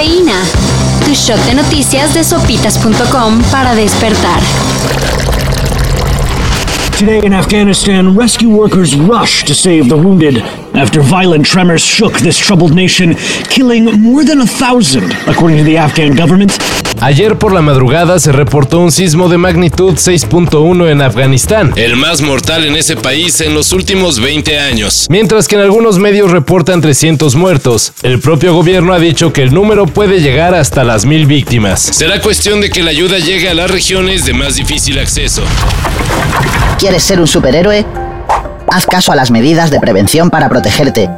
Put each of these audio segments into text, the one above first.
Cafeína. Tu shot de noticias de sopitas.com para despertar. Today in Afghanistan, rescue workers rush to save the wounded after violent tremors shook this troubled nation, killing more than a thousand, according to the Afghan government. Ayer por la madrugada se reportó un sismo de magnitud 6.1 en Afganistán, el más mortal en ese país en los últimos 20 años. Mientras que en algunos medios reportan 300 muertos, el propio gobierno ha dicho que el número puede llegar hasta las mil víctimas. Será cuestión de que la ayuda llegue a las regiones de más difícil acceso. ¿Quieres ser un superhéroe? Haz caso a las medidas de prevención para protegerte.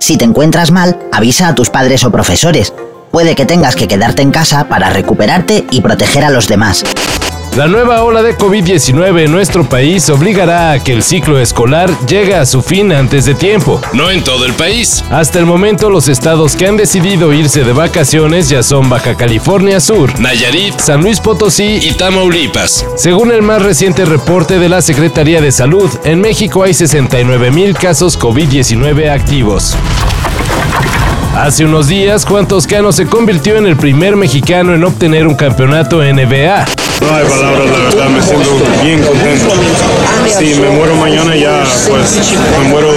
Si te encuentras mal, avisa a tus padres o profesores. Puede que tengas que quedarte en casa para recuperarte y proteger a los demás. La nueva ola de COVID-19 en nuestro país obligará a que el ciclo escolar llegue a su fin antes de tiempo. No en todo el país. Hasta el momento los estados que han decidido irse de vacaciones ya son Baja California Sur, Nayarit, San Luis Potosí y Tamaulipas. Según el más reciente reporte de la Secretaría de Salud, en México hay 69 mil casos COVID-19 activos. Hace unos días, Juan Toscano se convirtió en el primer mexicano en obtener un campeonato NBA. No hay palabras, la verdad, me siento bien contento. Si me muero mañana ya, pues me muero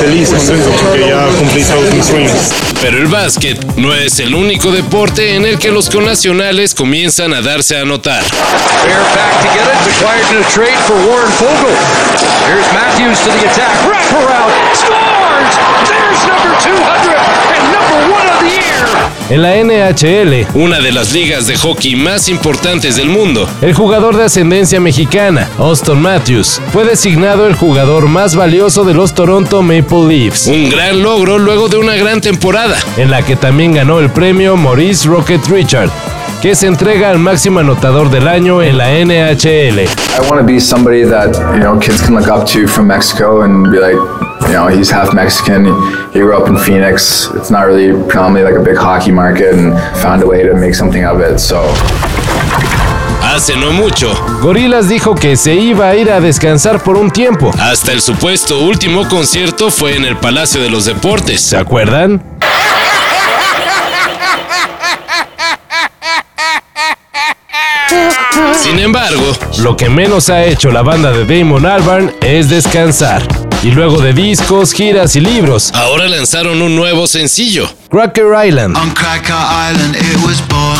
feliz, contento, porque ya cumplí todos mis sueños. Pero el básquet no es el único deporte en el que los connacionales comienzan a darse a notar. Here's Matthews to the attack, wraparound, scores! There's number 200 and number one of the year. En la NHL, una de las ligas de hockey más importantes del mundo, el jugador de ascendencia mexicana, Austin Matthews, fue designado el jugador más valioso de los Toronto Maple Leafs. Un gran logro luego de una gran temporada, en la que también ganó el premio Maurice Rocket Richard, que se entrega al máximo anotador del año en la NHL. I want to be somebody that you know kids can look up to from Mexico and be like, you know, he's half Mexican. He grew up in Phoenix. It's not really predominantly like a big hockey market, and found a way to make something of it. So. Hace no mucho, Gorilas dijo que se iba a ir a descansar por un tiempo. Hasta el supuesto último concierto fue en el Palacio de los Deportes, ¿se acuerdan? Sin embargo, lo que menos ha hecho la banda de Damon Albarn es descansar. Y luego de discos, giras y libros, ahora lanzaron un nuevo sencillo, Cracker Island. On Cracker Island it was born.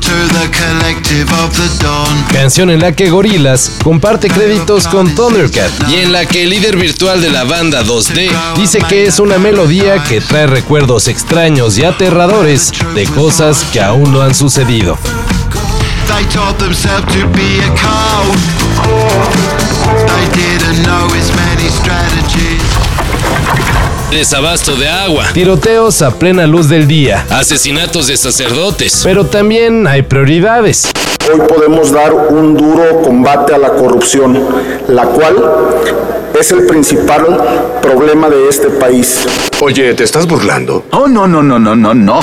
To the collective of the dawn. Canción en la que Gorillaz comparte créditos con Thundercat. y en la que el líder virtual de la banda 2D dice que es una melodía que trae recuerdos extraños y aterradores de cosas que aún no han sucedido. They Desabasto de agua, tiroteos a plena luz del día, asesinatos de sacerdotes, pero también hay prioridades. Hoy podemos dar un duro combate a la corrupción, la cual es el principal problema de este país. Oye, ¿te estás burlando? Oh, no, no, no, no, no, no.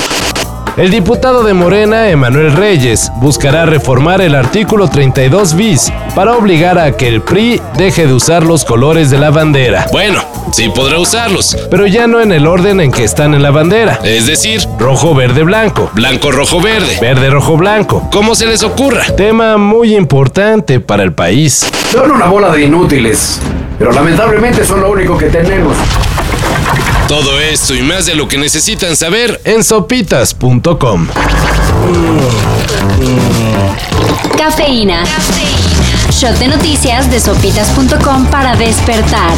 El diputado de Morena, Emanuel Reyes, buscará reformar el artículo 32 bis para obligar a que el PRI deje de usar los colores de la bandera. Bueno, sí podrá usarlos, pero ya no en el orden en que están en la bandera. Es decir, rojo, verde, blanco, blanco, rojo, verde, verde, rojo, blanco, como se les ocurra. Tema muy importante para el país. Son una bola de inútiles, pero lamentablemente son lo único que tenemos. Todo esto y más de lo que necesitan saber en sopitas.com. Cafeína. Shot de noticias de sopitas.com para despertar.